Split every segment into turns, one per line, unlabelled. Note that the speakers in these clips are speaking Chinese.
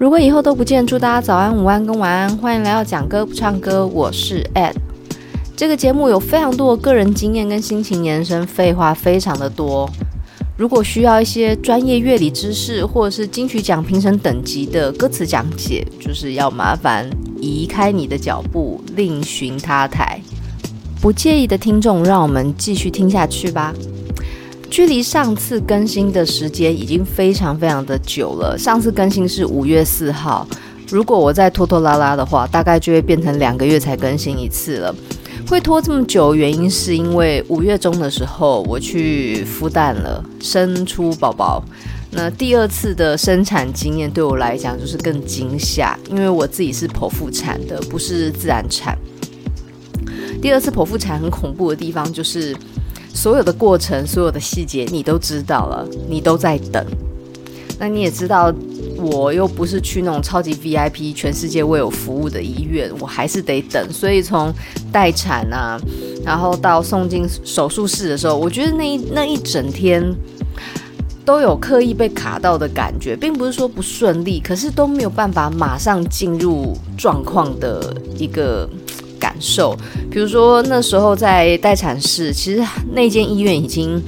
如果以后都不见，祝大家早安、午安跟晚安。欢迎来到讲歌不唱歌，我是 Ed。这个节目有非常多的个人经验跟心情延伸，废话非常的多。如果需要一些专业乐理知识，或者是金曲奖评审等级的歌词讲解，就是要麻烦移开你的脚步，另寻他台。不介意的听众，让我们继续听下去吧。距离上次更新的时间已经非常非常的久了。上次更新是五月四号，如果我再拖拖拉拉的话，大概就会变成两个月才更新一次了。会拖这么久，原因是因为五月中的时候我去孵蛋了，生出宝宝。那第二次的生产经验对我来讲就是更惊吓，因为我自己是剖腹产的，不是自然产。第二次剖腹产很恐怖的地方就是。所有的过程，所有的细节，你都知道了，你都在等。那你也知道，我又不是去那种超级 VIP，全世界为我服务的医院，我还是得等。所以从待产啊，然后到送进手术室的时候，我觉得那一那一整天都有刻意被卡到的感觉，并不是说不顺利，可是都没有办法马上进入状况的一个。感受，比如说那时候在待产室，其实那间医院已经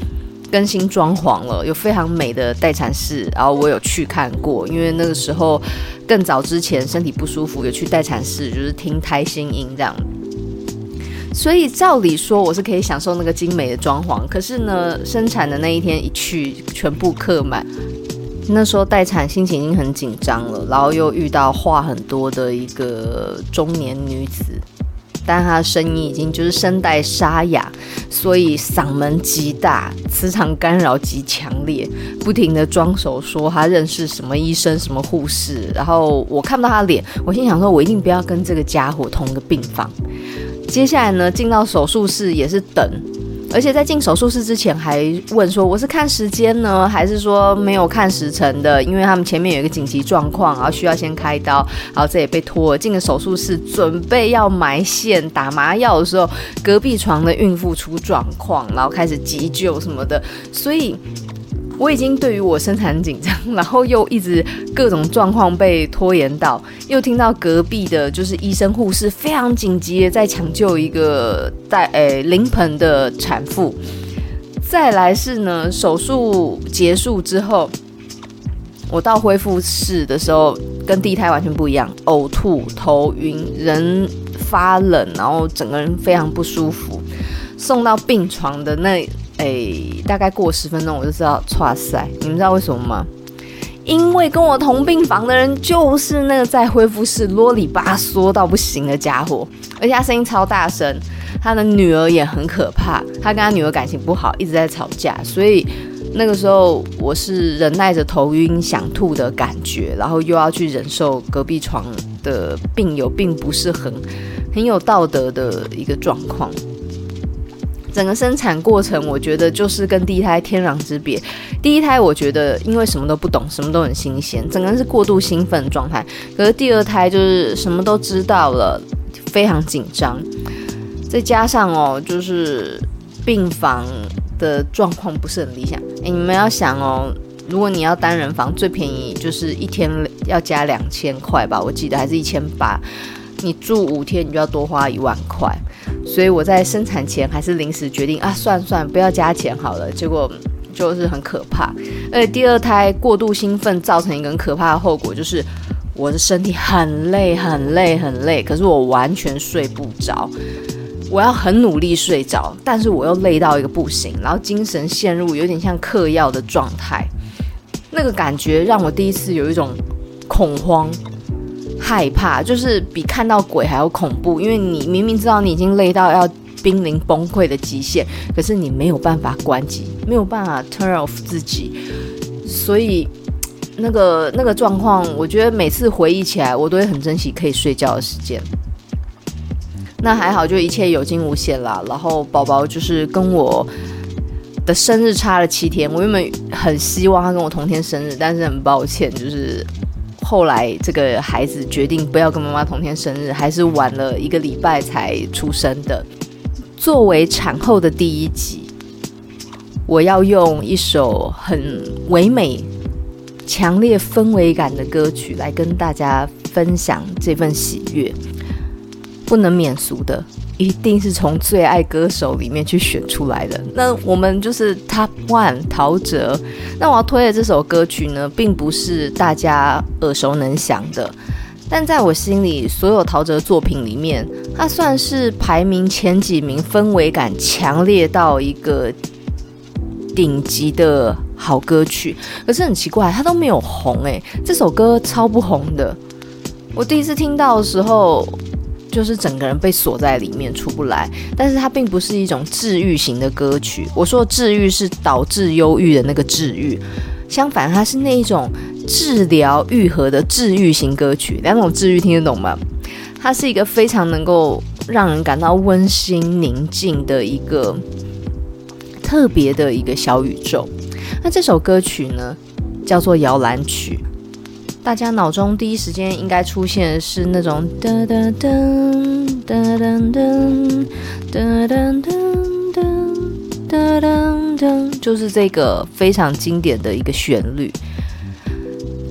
更新装潢了，有非常美的待产室，然后我有去看过，因为那个时候更早之前身体不舒服，有去待产室，就是听胎心音这样。所以照理说我是可以享受那个精美的装潢，可是呢，生产的那一天一去，全部客满。那时候待产心情已经很紧张了，然后又遇到话很多的一个中年女子。但他声音已经就是声带沙哑，所以嗓门极大，磁场干扰极强烈，不停的装熟说他认识什么医生、什么护士。然后我看不到他脸，我心想说，我一定不要跟这个家伙同一个病房。接下来呢，进到手术室也是等。而且在进手术室之前还问说，我是看时间呢，还是说没有看时辰的？因为他们前面有一个紧急状况，然后需要先开刀，然后这也被拖了。进了手术室，准备要埋线打麻药的时候，隔壁床的孕妇出状况，然后开始急救什么的，所以。我已经对于我生产很紧张，然后又一直各种状况被拖延到，又听到隔壁的就是医生护士非常紧急的在抢救一个带诶临盆的产妇。再来是呢，手术结束之后，我到恢复室的时候跟第一胎完全不一样，呕吐、头晕、人发冷，然后整个人非常不舒服。送到病床的那。哎、大概过十分钟我就知道，哇塞！你们知道为什么吗？因为跟我同病房的人就是那个在恢复室啰里吧嗦到不行的家伙，而且他声音超大声，他的女儿也很可怕，他跟他女儿感情不好，一直在吵架，所以那个时候我是忍耐着头晕想吐的感觉，然后又要去忍受隔壁床的病友并不是很很有道德的一个状况。整个生产过程，我觉得就是跟第一胎天壤之别。第一胎我觉得因为什么都不懂，什么都很新鲜，整个人是过度兴奋状态。可是第二胎就是什么都知道了，非常紧张。再加上哦，就是病房的状况不是很理想。诶，你们要想哦，如果你要单人房，最便宜就是一天要加两千块吧，我记得还是一千八。你住五天，你就要多花一万块。所以我在生产前还是临时决定啊，算算不要加钱好了。结果就是很可怕，而且第二胎过度兴奋造成一个很可怕的后果，就是我的身体很累很累很累，可是我完全睡不着。我要很努力睡着，但是我又累到一个不行，然后精神陷入有点像嗑药的状态。那个感觉让我第一次有一种恐慌。害怕就是比看到鬼还要恐怖，因为你明明知道你已经累到要濒临崩溃的极限，可是你没有办法关机，没有办法 turn off 自己，所以那个那个状况，我觉得每次回忆起来，我都会很珍惜可以睡觉的时间。那还好，就一切有惊无险啦。然后宝宝就是跟我的生日差了七天，我原本很希望他跟我同天生日，但是很抱歉，就是后来这个孩子决定不要跟妈妈同天生日，还是晚了一个礼拜才出生的。作为产后的第一集，我要用一首很唯美、强烈氛围感的歌曲来跟大家分享这份喜悦。不能免俗的，一定是从最爱歌手里面去选出来的。那我们就是 Top One 陶喆。那我要推的这首歌曲呢，并不是大家耳熟能详的。但在我心里，所有陶喆作品里面，它算是排名前几名，氛围感强烈到一个顶级的好歌曲。可是很奇怪，它都没有红诶、这首歌超不红的。我第一次听到的时候，就是整个人被锁在里面出不来。但是它并不是一种治愈型的歌曲。我说治愈是导致忧郁的那个治愈，相反，它是那一种。治疗愈合的治愈型歌曲，两种治愈听得懂吗？它是一个非常能够让人感到温馨宁静的一个特别的一个小宇宙。那这首歌曲呢，叫做摇篮曲。大家脑中第一时间应该出现的是那种噔噔噔噔噔噔噔噔噔噔噔，就是这个非常经典的一个旋律。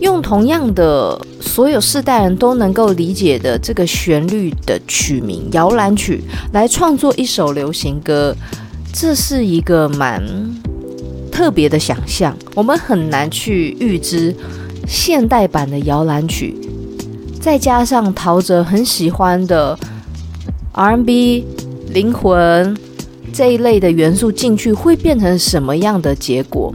用同样的所有世代人都能够理解的这个旋律的曲名《摇篮曲》来创作一首流行歌，这是一个蛮特别的想象。我们很难去预知现代版的《摇篮曲》，再加上陶喆很喜欢的 R&B、灵魂这一类的元素进去，会变成什么样的结果。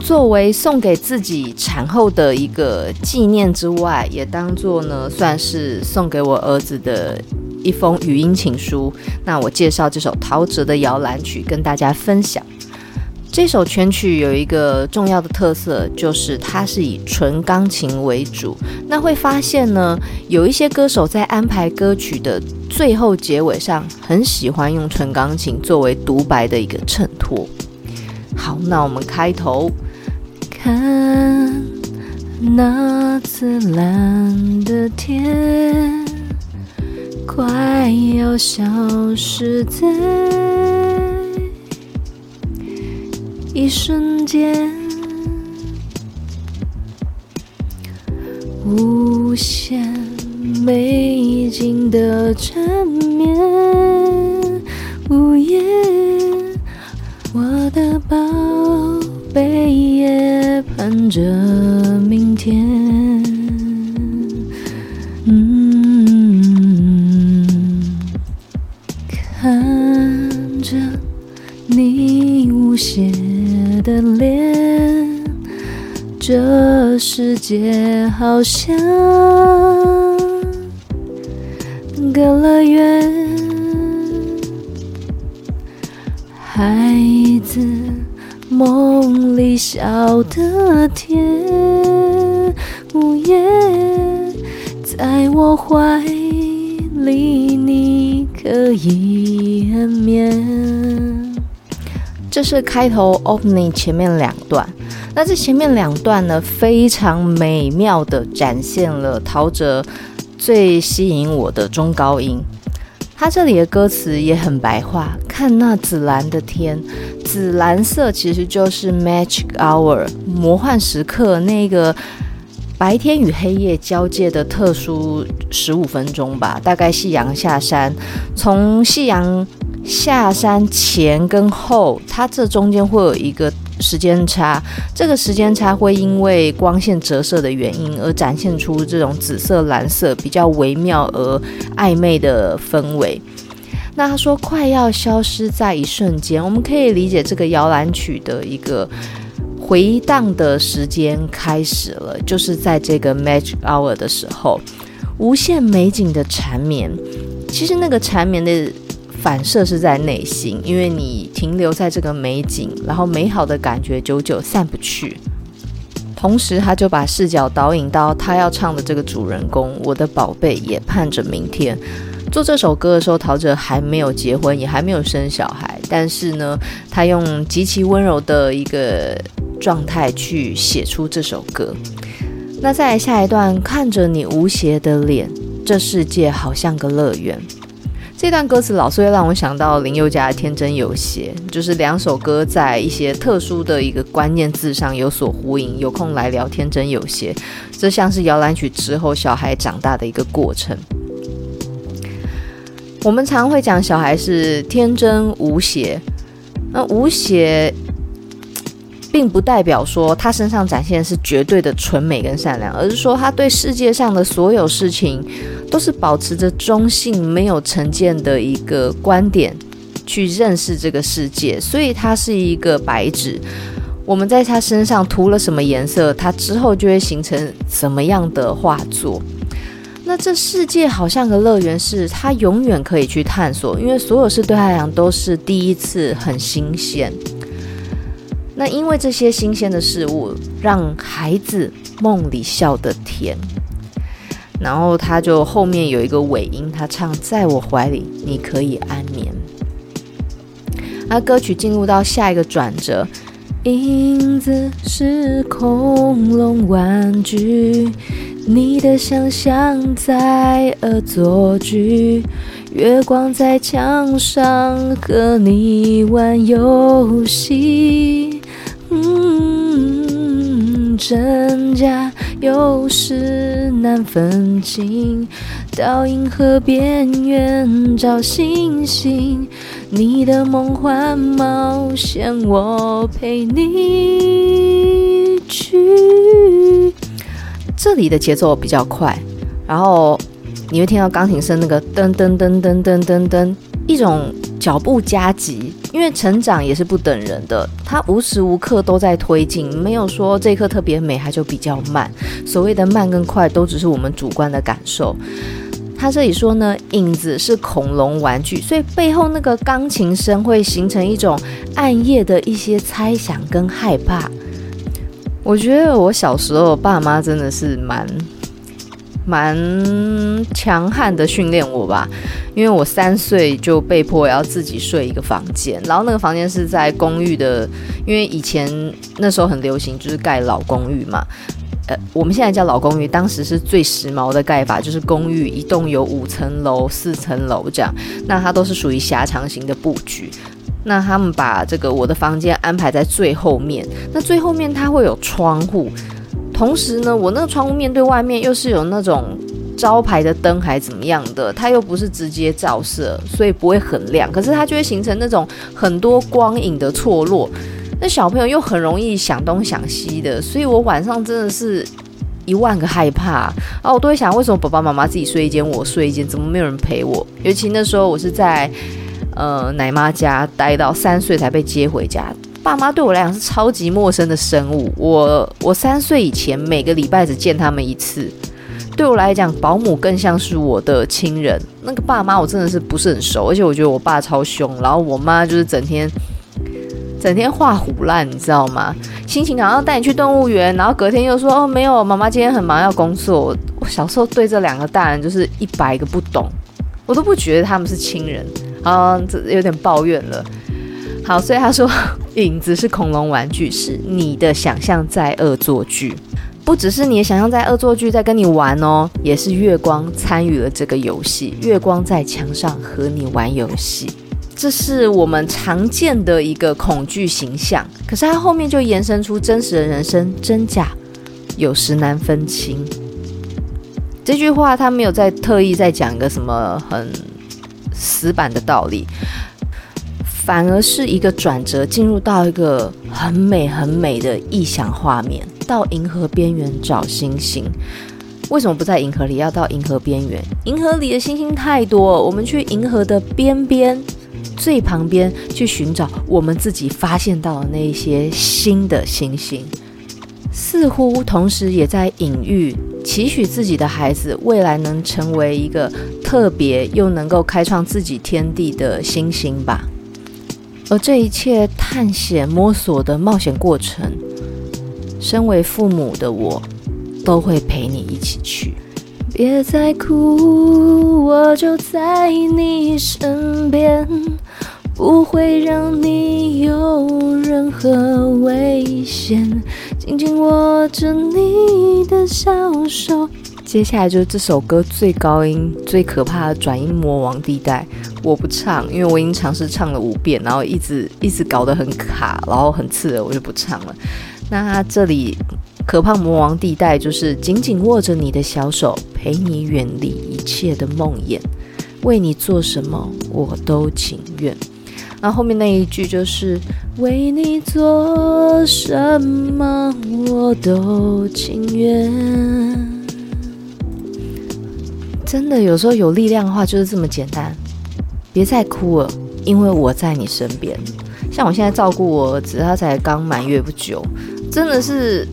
作为送给自己产后的一个纪念之外，也当做呢算是送给我儿子的一封语音情书。那我介绍这首陶喆的摇篮曲跟大家分享。这首全曲有一个重要的特色，就是它是以纯钢琴为主。那会发现呢，有一些歌手在安排歌曲的最后结尾上，很喜欢用纯钢琴作为独白的一个衬托。好，那我们开头。看那紫蓝的天，快要消失在一瞬间，无限美景的缠绵，午夜，我的宝贝也。盼着明天，嗯，看着你无邪的脸，这世界好像隔了远，孩子。梦里笑得甜，午夜在我怀里，你可以安眠。这是开头 opening 前面两段，那这前面两段呢，非常美妙的展现了陶喆最吸引我的中高音。他这里的歌词也很白话，看那紫蓝的天，紫蓝色其实就是 magic hour 魔幻时刻，那个白天与黑夜交界的特殊十五分钟吧。大概夕阳下山，从夕阳下山前跟后，它这中间会有一个。时间差，这个时间差会因为光线折射的原因而展现出这种紫色、蓝色比较微妙而暧昧的氛围。那他说快要消失在一瞬间，我们可以理解这个摇篮曲的一个回荡的时间开始了，就是在这个 magic hour 的时候，无限美景的缠绵。其实那个缠绵的。反射是在内心，因为你停留在这个美景，然后美好的感觉久久散不去。同时他就把视角导引到他要唱的这个主人公，我的宝贝也盼着明天。做这首歌的时候，陶喆还没有结婚，也还没有生小孩，但是呢，他用极其温柔的一个状态去写出这首歌。那再来下一段，看着你无邪的脸，这世界好像个乐园。这段歌词老是会让我想到林宥嘉的《天真有邪》，就是两首歌在一些特殊的一个关键字上有所呼应。有空来聊《天真有邪》，这像是摇篮曲之后小孩长大的一个过程。我们常会讲小孩是天真无邪，那无邪并不代表说他身上展现的是绝对的纯美跟善良，而是说他对世界上的所有事情都是保持着中性、没有成见的一个观点去认识这个世界，所以它是一个白纸。我们在他身上涂了什么颜色，他之后就会形成什么样的画作。那这世界好像个乐园，是他永远可以去探索，因为所有事对他来讲都是第一次，很新鲜。那因为这些新鲜的事物，让孩子梦里笑得甜。然后他就后面有一个尾音，他唱在我怀里，你可以安眠。那歌曲进入到下一个转折，影子是恐龙玩具。你的想象在恶作剧，月光在墙上和你玩游戏，嗯，真假有时难分清，到银河边缘找星星，你的梦幻冒险我陪你去。这里的节奏比较快，然后你会听到钢琴声那个噔噔噔噔噔噔噔，一种脚步加急，因为成长也是不等人的，它无时无刻都在推进，没有说这一刻特别美，它就比较慢。所谓的慢跟快，都只是我们主观的感受。他这里说呢，影子是恐龙玩具，所以背后那个钢琴声会形成一种暗夜的一些猜想跟害怕。我觉得我小时候，爸妈真的是蛮蛮强悍的训练我吧，因为我三岁就被迫要自己睡一个房间，然后那个房间是在公寓的，因为以前那时候很流行就是盖老公寓嘛，呃，我们现在叫老公寓，当时是最时髦的盖法，就是公寓一栋有五层楼、四层楼这样，那它都是属于狭长型的布局。那他们把这个我的房间安排在最后面，那最后面它会有窗户，同时呢，我那个窗户面对外面又是有那种招牌的灯还怎么样的，它又不是直接照射，所以不会很亮，可是它就会形成那种很多光影的错落。那小朋友又很容易想东想西的，所以我晚上真的是一万个害怕啊！我都会想，为什么爸爸妈妈自己睡一间，我睡一间，怎么没有人陪我？尤其那时候我是在。呃，奶妈家待到三岁才被接回家，爸妈对我来讲是超级陌生的生物。我我三岁以前每个礼拜只见他们一次，对我来讲，保姆更像是我的亲人。那个爸妈我真的是不是很熟，而且我觉得我爸超凶，然后我妈就是整天整天画虎烂，你知道吗？心情好像带你去动物园，然后隔天又说哦没有，妈妈今天很忙要工作。我小时候对这两个大人就是一百个不懂，我都不觉得他们是亲人。啊、嗯，这有点抱怨了。好，所以他说，影子是恐龙玩具，是你的想象在恶作剧，不只是你的想象在恶作剧，在跟你玩哦，也是月光参与了这个游戏，月光在墙上和你玩游戏，这是我们常见的一个恐惧形象。可是他后面就延伸出真实的人生真假，有时难分清。这句话他没有在特意在讲一个什么很。死板的道理，反而是一个转折，进入到一个很美很美的异想画面。到银河边缘找星星，为什么不在银河里？要到银河边缘？银河里的星星太多，我们去银河的边边、最旁边去寻找我们自己发现到的那些新的星星。似乎同时也在隐喻，期许自己的孩子未来能成为一个特别又能够开创自己天地的星星吧。而这一切探险摸索的冒险过程，身为父母的我，都会陪你一起去。别再哭，我就在你身边，不会让你有任何危险，紧紧握着你的小手。接下来就是这首歌最高音、最可怕的转音魔王地带，我不唱，因为我已经尝试唱了五遍，然后一直一直搞得很卡，然后很刺耳，我就不唱了。那这里可怕魔王地带就是紧紧握着你的小手，陪你远离一切的梦魇，为你做什么我都情愿。那后面那一句就是为你做什么我都情愿。真的，有时候有力量的话就是这么简单。别再哭了，因为我在你身边。像我现在照顾我儿子，他才刚满月不久，真的是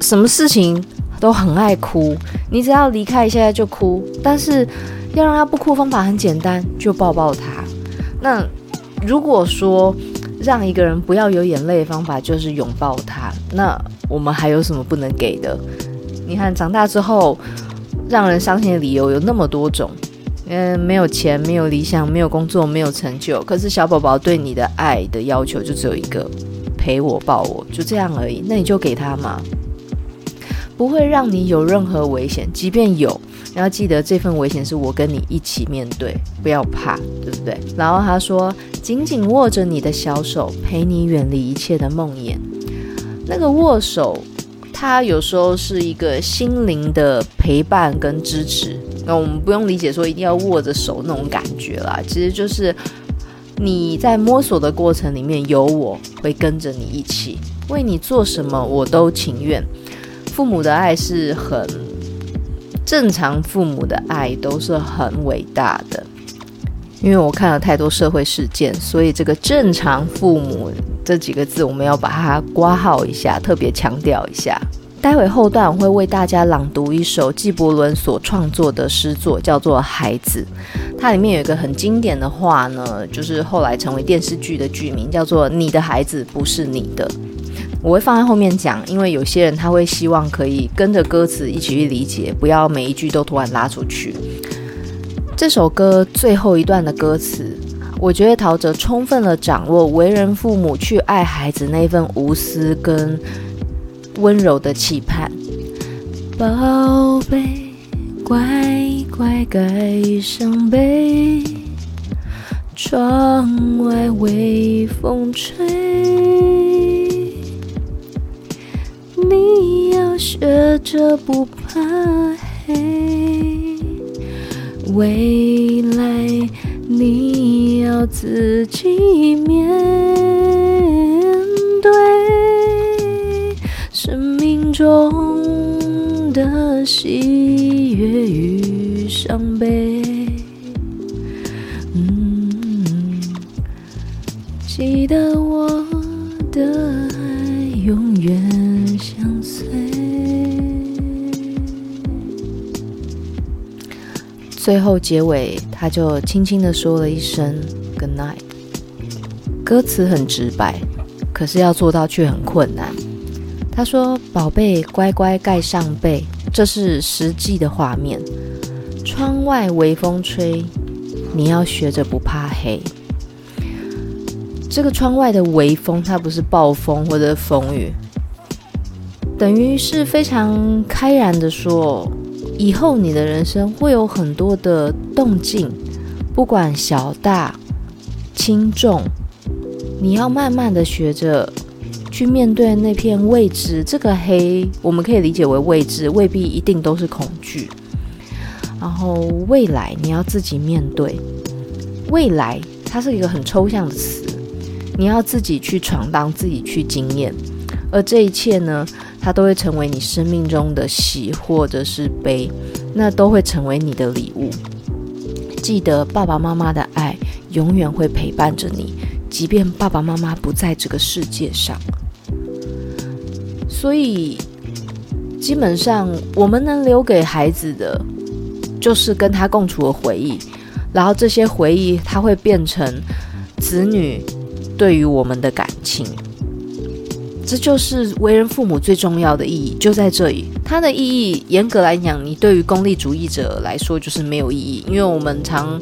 什么事情都很爱哭。你只要离开一下就哭，但是要让他不哭，方法很简单，就抱抱他。那如果说让一个人不要有眼泪的方法就是拥抱他，那我们还有什么不能给的？你看长大之后。让人伤心的理由有那么多种，嗯，没有钱，没有理想，没有工作，没有成就。可是小宝宝对你的爱的要求就只有一个，陪我抱我，就这样而已。那你就给他嘛，不会让你有任何危险。即便有，你要记得这份危险是我跟你一起面对，不要怕，对不对？然后他说，紧紧握着你的小手，陪你远离一切的梦魇。那个握手。它有时候是一个心灵的陪伴跟支持，那我们不用理解说一定要握着手那种感觉啦，其实就是你在摸索的过程里面有我会跟着你一起，为你做什么我都情愿。父母的爱是很正常，父母的爱都是很伟大的，因为我看了太多社会事件，所以这个正常父母。这几个字我们要把它刮号一下，特别强调一下。待会后段我会为大家朗读一首纪伯伦所创作的诗作，叫做《孩子》。它里面有一个很经典的话呢，就是后来成为电视剧的剧名，叫做“你的孩子不是你的”。我会放在后面讲，因为有些人他会希望可以跟着歌词一起去理解，不要每一句都突然拉出去。这首歌最后一段的歌词。我觉得陶喆充分地掌握为人父母去爱孩子那份无私跟温柔的期盼。宝贝，乖乖盖上被，窗外微风吹，你要学着不怕黑，未来。你要自己面对中的喜悦与伤悲。嗯，记得我的爱永远相随。最后结尾。他就轻轻地说了一声 “good night”，歌词很直白，可是要做到却很困难。他说：“宝贝，乖乖盖上被，这是实际的画面。窗外微风吹，你要学着不怕黑。这个窗外的微风，它不是暴风或者风雨，等于是非常开然的说。”以后你的人生会有很多的动静，不管小大、轻重，你要慢慢的学着去面对那片未知。这个黑，我们可以理解为未知，未必一定都是恐惧。然后未来你要自己面对，未来它是一个很抽象的词，你要自己去闯荡，自己去经验。而这一切呢，它都会成为你生命中的喜或者是悲，那都会成为你的礼物。记得爸爸妈妈的爱永远会陪伴着你，即便爸爸妈妈不在这个世界上。所以，基本上我们能留给孩子的，就是跟他共处的回忆，然后这些回忆，它会变成子女对于我们的感情。这就是为人父母最重要的意义，就在这里。它的意义，严格来讲，你对于功利主义者来说就是没有意义，因为我们常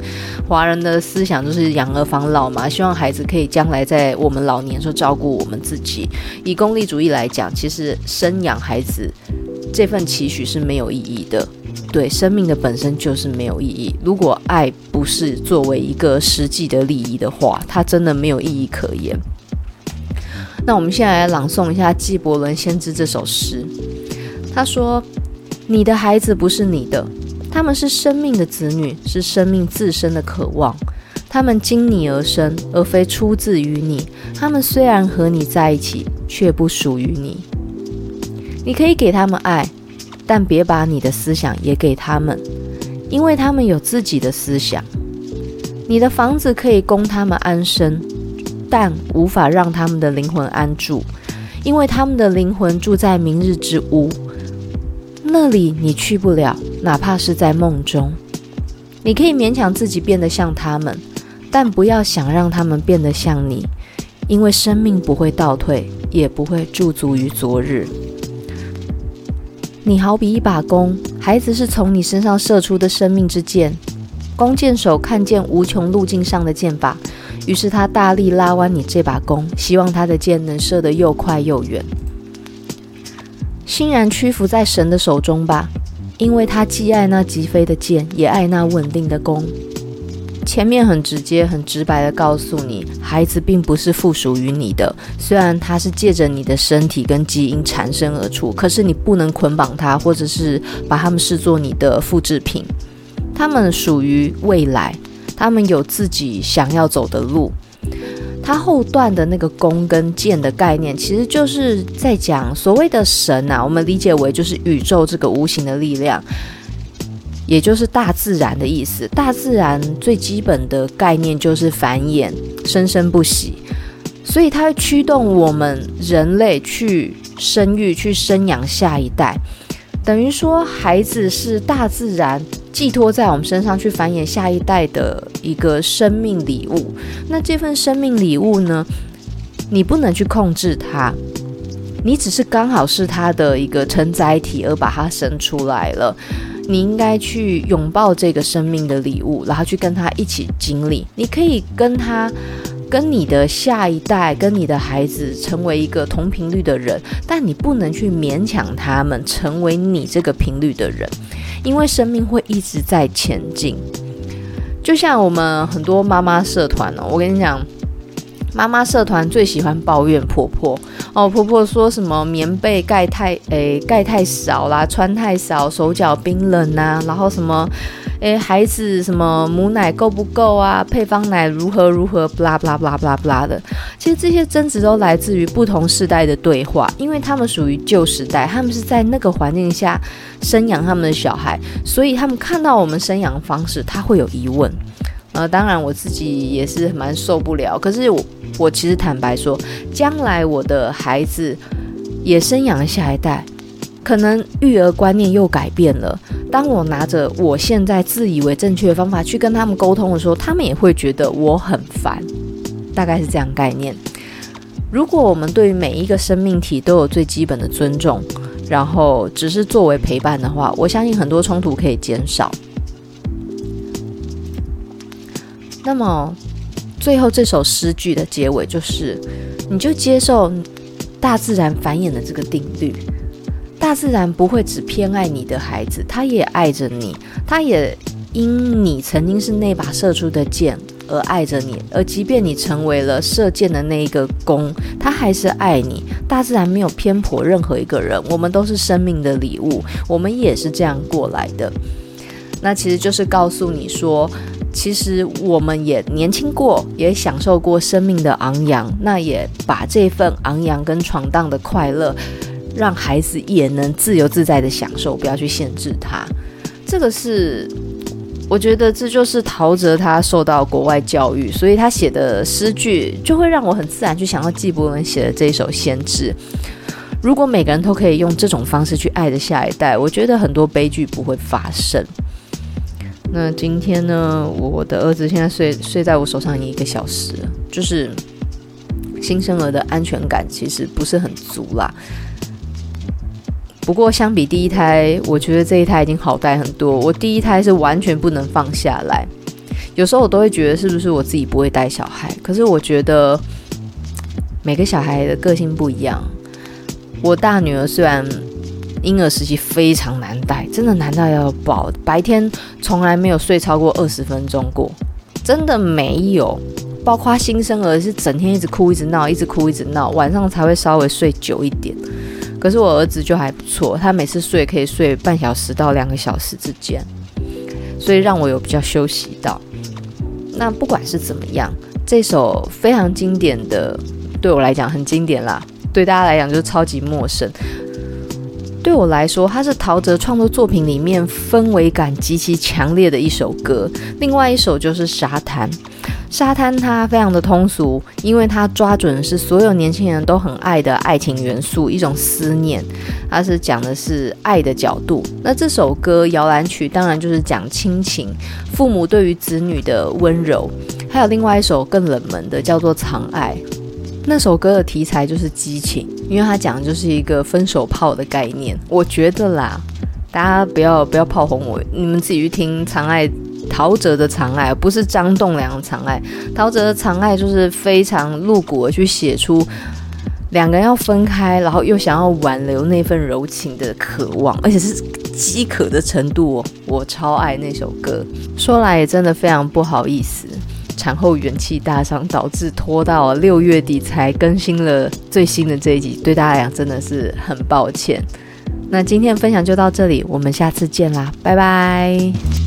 华人的思想就是养儿防老嘛，希望孩子可以将来在我们老年时候照顾我们自己。以功利主义来讲，其实生养孩子这份期许是没有意义的。对，生命的本身就是没有意义。如果爱不是作为一个实际的利益的话，它真的没有意义可言。那我们现在来朗诵一下纪伯伦先知这首诗。他说：“你的孩子不是你的，他们是生命的子女，是生命自身的渴望。他们经你而生，而非出自于你。他们虽然和你在一起，却不属于你。你可以给他们爱，但别把你的思想也给他们，因为他们有自己的思想。你的房子可以供他们安身。”但无法让他们的灵魂安住，因为他们的灵魂住在明日之屋，那里你去不了，哪怕是在梦中。你可以勉强自己变得像他们，但不要想让他们变得像你，因为生命不会倒退，也不会驻足于昨日。你好比一把弓，孩子是从你身上射出的生命之箭，弓箭手看见无穷路径上的箭靶。于是他大力拉弯你这把弓，希望他的箭能射得又快又远。欣然屈服在神的手中吧，因为他既爱那疾飞的箭，也爱那稳定的弓。前面很直接、很直白地告诉你，孩子并不是附属于你的，虽然他是借着你的身体跟基因产生而出，可是你不能捆绑他，或者是把他们视作你的复制品。他们属于未来。他们有自己想要走的路。他后段的那个弓跟箭的概念，其实就是在讲所谓的神啊，我们理解为就是宇宙这个无形的力量，也就是大自然的意思。大自然最基本的概念就是繁衍、生生不息，所以它会驱动我们人类去生育、去生养下一代。等于说，孩子是大自然。寄托在我们身上去繁衍下一代的一个生命礼物。那这份生命礼物呢，你不能去控制它，你只是刚好是它的一个承载体而把它生出来了。你应该去拥抱这个生命的礼物，然后去跟他一起经历。你可以跟他。跟你的下一代，跟你的孩子成为一个同频率的人，但你不能去勉强他们成为你这个频率的人，因为生命会一直在前进。就像我们很多妈妈社团哦，我跟你讲。妈妈社团最喜欢抱怨婆婆哦，婆婆说什么棉被盖太诶盖太少啦，穿太少，手脚冰冷呐、啊，然后什么诶孩子什么母奶够不够啊，配方奶如何如何，不啦不啦不啦不啦不啦的。其实这些争执都来自于不同世代的对话，因为他们属于旧时代，他们是在那个环境下生养他们的小孩，所以他们看到我们生养方式，他会有疑问。呃，当然我自己也是蛮受不了。可是我，我其实坦白说，将来我的孩子也生养了下一代，可能育儿观念又改变了。当我拿着我现在自以为正确的方法去跟他们沟通的时候，他们也会觉得我很烦。大概是这样概念。如果我们对每一个生命体都有最基本的尊重，然后只是作为陪伴的话，我相信很多冲突可以减少。那么，最后这首诗句的结尾就是，你就接受大自然繁衍的这个定律。大自然不会只偏爱你的孩子，他也爱着你，他也因你曾经是那把射出的箭而爱着你。而即便你成为了射箭的那一个弓，他还是爱你。大自然没有偏颇任何一个人，我们都是生命的礼物，我们也是这样过来的。那其实就是告诉你说。其实我们也年轻过，也享受过生命的昂扬，那也把这份昂扬跟闯荡的快乐，让孩子也能自由自在的享受，不要去限制他。这个是，我觉得这就是陶喆他受到国外教育，所以他写的诗句就会让我很自然去想到纪伯伦写的这一首《先知》。如果每个人都可以用这种方式去爱着下一代，我觉得很多悲剧不会发生。那今天呢，我的儿子现在睡睡在我手上一个小时，就是新生儿的安全感其实不是很足啦。不过相比第一胎，我觉得这一胎已经好带很多。我第一胎是完全不能放下来，有时候我都会觉得是不是我自己不会带小孩？可是我觉得每个小孩的个性不一样。我大女儿虽然婴儿时期非常难带，真的难到要爆，白天从来没有睡超过二十分钟过，真的没有。包括新生儿是整天一直哭一直闹，一直哭一直闹，晚上才会稍微睡久一点。可是我儿子就还不错，他每次睡可以睡半小时到两个小时之间，所以让我有比较休息到。那不管是怎么样，这首非常经典的，对我来讲很经典啦，对大家来讲就超级陌生。对我来说，它是陶喆创作作品里面氛围感极其强烈的一首歌。另外一首就是《沙滩》。沙滩它非常的通俗，因为它抓准的是所有年轻人都很爱的爱情元素，一种思念。它是讲的是爱的角度。那这首歌摇篮曲当然就是讲亲情，父母对于子女的温柔。还有另外一首更冷门的叫做《藏爱》，那首歌的题材就是激情，因为他讲的就是一个分手炮的概念。我觉得啦，大家不要不要炮轰我，你们自己去听《藏爱》。陶喆的藏爱不是张栋梁的藏爱，陶喆的藏爱就是非常露骨的去写出两个人要分开，然后又想要挽留那份柔情的渴望，而且是饥渴的程度哦。我超爱那首歌，说来也真的非常不好意思，产后元气大伤，导致拖到六月底才更新了最新的这一集，对大家来讲真的是很抱歉。那今天的分享就到这里，我们下次见啦，拜拜。